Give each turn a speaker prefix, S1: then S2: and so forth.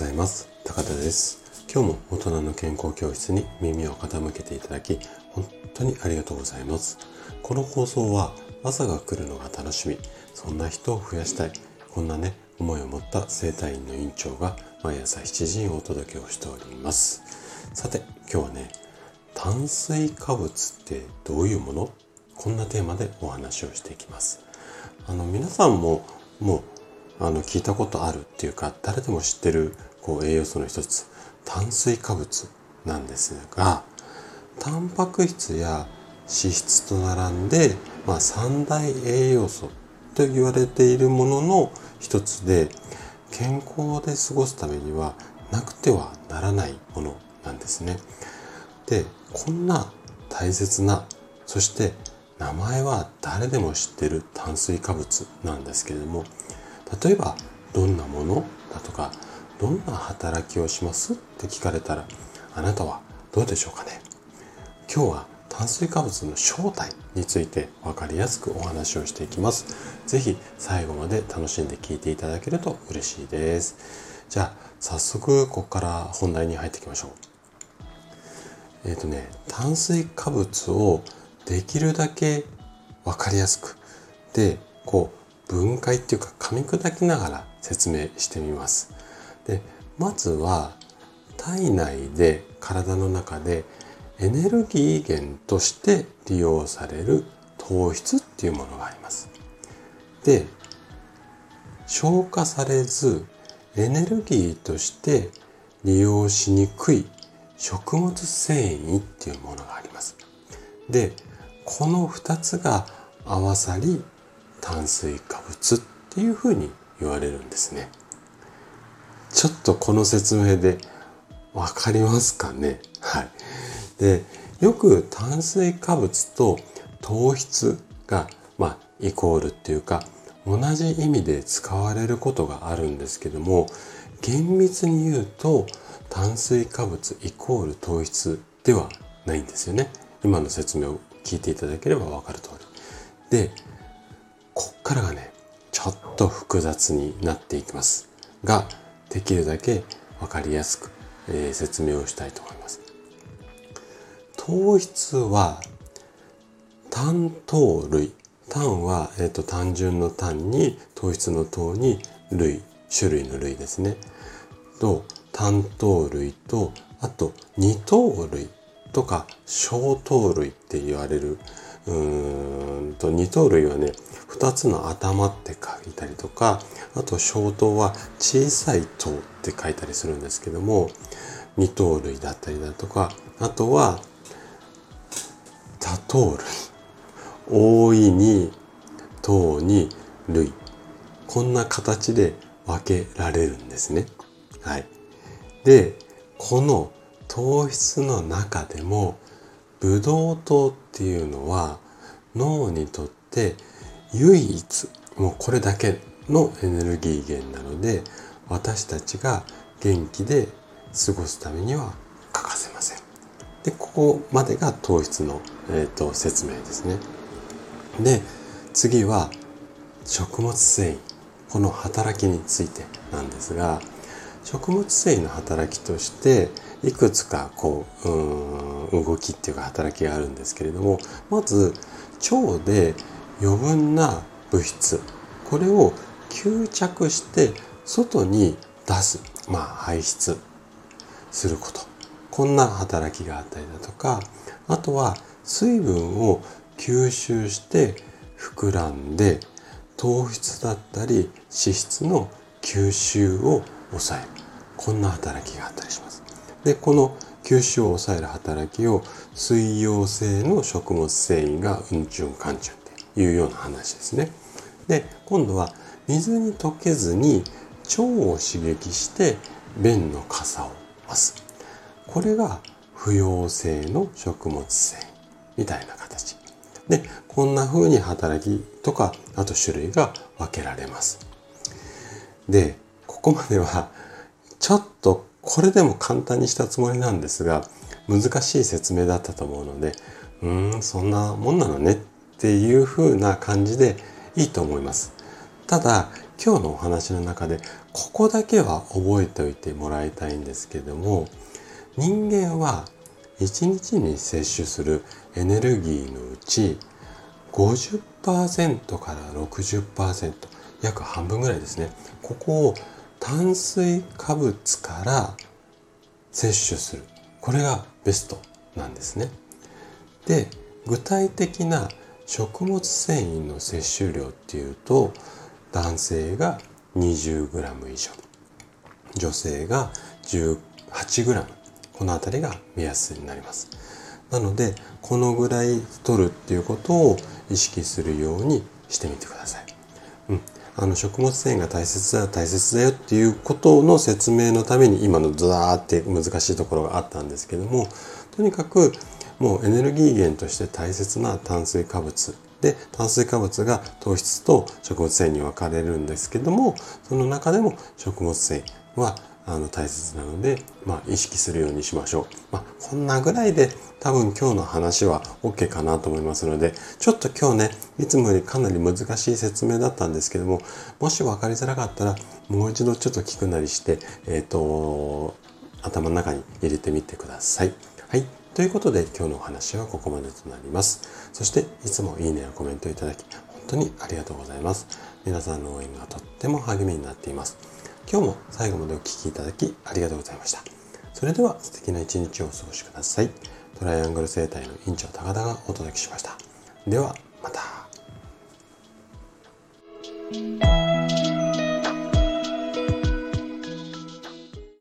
S1: ございます。高田です。今日も大人の健康教室に耳を傾けていただき本当にありがとうございます。この放送は朝が来るのが楽しみ。そんな人を増やしたい。こんなね思いを持った生体院の院長が毎朝7時にお届けをしております。さて今日はね炭水化物ってどういうもの？こんなテーマでお話をしていきます。あの皆さんももうあの聞いたことあるっていうか誰でも知ってるこう栄養素の一つ炭水化物なんですがタンパク質や脂質と並んで、まあ、三大栄養素と言われているものの一つで健康で過ごすためにはなくてはならないものなんですね。でこんな大切なそして名前は誰でも知ってる炭水化物なんですけれども例えばどんなものだとかどんな働きをします？って聞かれたらあなたはどうでしょうかね？今日は炭水化物の正体について分かりやすくお話をしていきます。是非最後まで楽しんで聞いていただけると嬉しいです。じゃあ早速ここから本題に入っていきましょう。えっ、ー、とね炭水化物をできるだけ分かりやすくでこう分解っていうか噛み砕きながら説明してみます。でまずは体内で体の中でエネルギー源として利用される糖質っていうものがあります。で消化されずエネルギーとして利用しにくい食物繊維っていうものがあります。でこの2つが合わさり炭水化物っていうふうに言われるんですね。ちょっとこの説明でわかりますかね？はい。で、よく炭水化物と糖質が、まあ、イコールっていうか、同じ意味で使われることがあるんですけども、厳密に言うと、炭水化物イコール糖質ではないんですよね。今の説明を聞いていただければわかる通り。で、こっからがね、ちょっと複雑になっていきます。が、できるだけわかりやすく、えー、説明をしたいと思います。糖質は単糖類。単は、えーと、単純の単に糖質の糖に類、種類の類ですね。と単糖類とあと二糖類とか小糖類って言われるうーんと二糖類はね2つの頭って書いたりとかあと小糖は小さい糖って書いたりするんですけども二糖類だったりだとかあとは多糖類大いに糖に類こんな形で分けられるんですね。はい。で、この糖質の中でもブドウ糖っていうのは脳にとって唯一もうこれだけのエネルギー源なので私たちが元気で過ごすためには欠かせません。でここまでが糖質の、えーと、説明ですね。で次は食物繊維この働きについてなんですが食物繊維の働きとしていくつかこううん動きっていうか働きがあるんですけれどもまず腸で余分な物質。これを吸着して外に出す。まあ排出すること。こんな働きがあったりだとか。あとは水分を吸収して膨らんで。糖質だったり脂質の吸収を抑える。こんな働きがあったりします。でこの吸収を抑える働きを水溶性の食物繊維がうんちゅんかんちゅん。いうような話ですね。で今度は水に溶けずに腸を刺激して便の傘を増す。これが不溶性の食物繊維みたいな形。で、こんな風に働きとか、あと種類が分けられます。で、ここまではちょっとこれでも簡単にしたつもりなんですが、難しい説明だったと思うので、うーん、そんなもんなのねっていう風な感じでいいと思います。ただ、今日のお話の中でここだけは覚えておいてもらいたいんですけども人間は1日に摂取するエネルギーのうち50%から60%約半分ぐらいですね。ここを炭水化物から摂取する。これがベストなんですね。で具体的な食物繊維の摂取量っていうと男性が 20g 以上女性が 18g この辺りが目安になります。なのでこのぐらい取るっていうことを意識するようにしてみてください、うん、あの食物繊維が大切だ大切だよっていうことの説明のために今のザーって難しいところがあったんですけどもとにかくもうエネルギー源として大切な炭水化物で炭水化物が糖質と食物繊維に分かれるんですけどもその中でも食物繊維はあの大切なので、まあ、意識するようにしましょう。まあ、こんなぐらいで多分今日の話は OK かなと思いますので、ちょっと今日ね、いつもよりかなり難しい説明だったんですけども、もし分かりづらかったら、もう一度ちょっと聞くなりして、えっ、ー、と、頭の中に入れてみてください。はい。ということで今日のお話はここまでとなります。そしていつもいいねやコメントいただき本当にありがとうございます。皆さんの応援がとっても励みになっています。今日も最後までお聴きいただきありがとうございました。それでは素敵な一日をお過ごしください。トライアングル生態の院長高田がお届けしました。ではまた。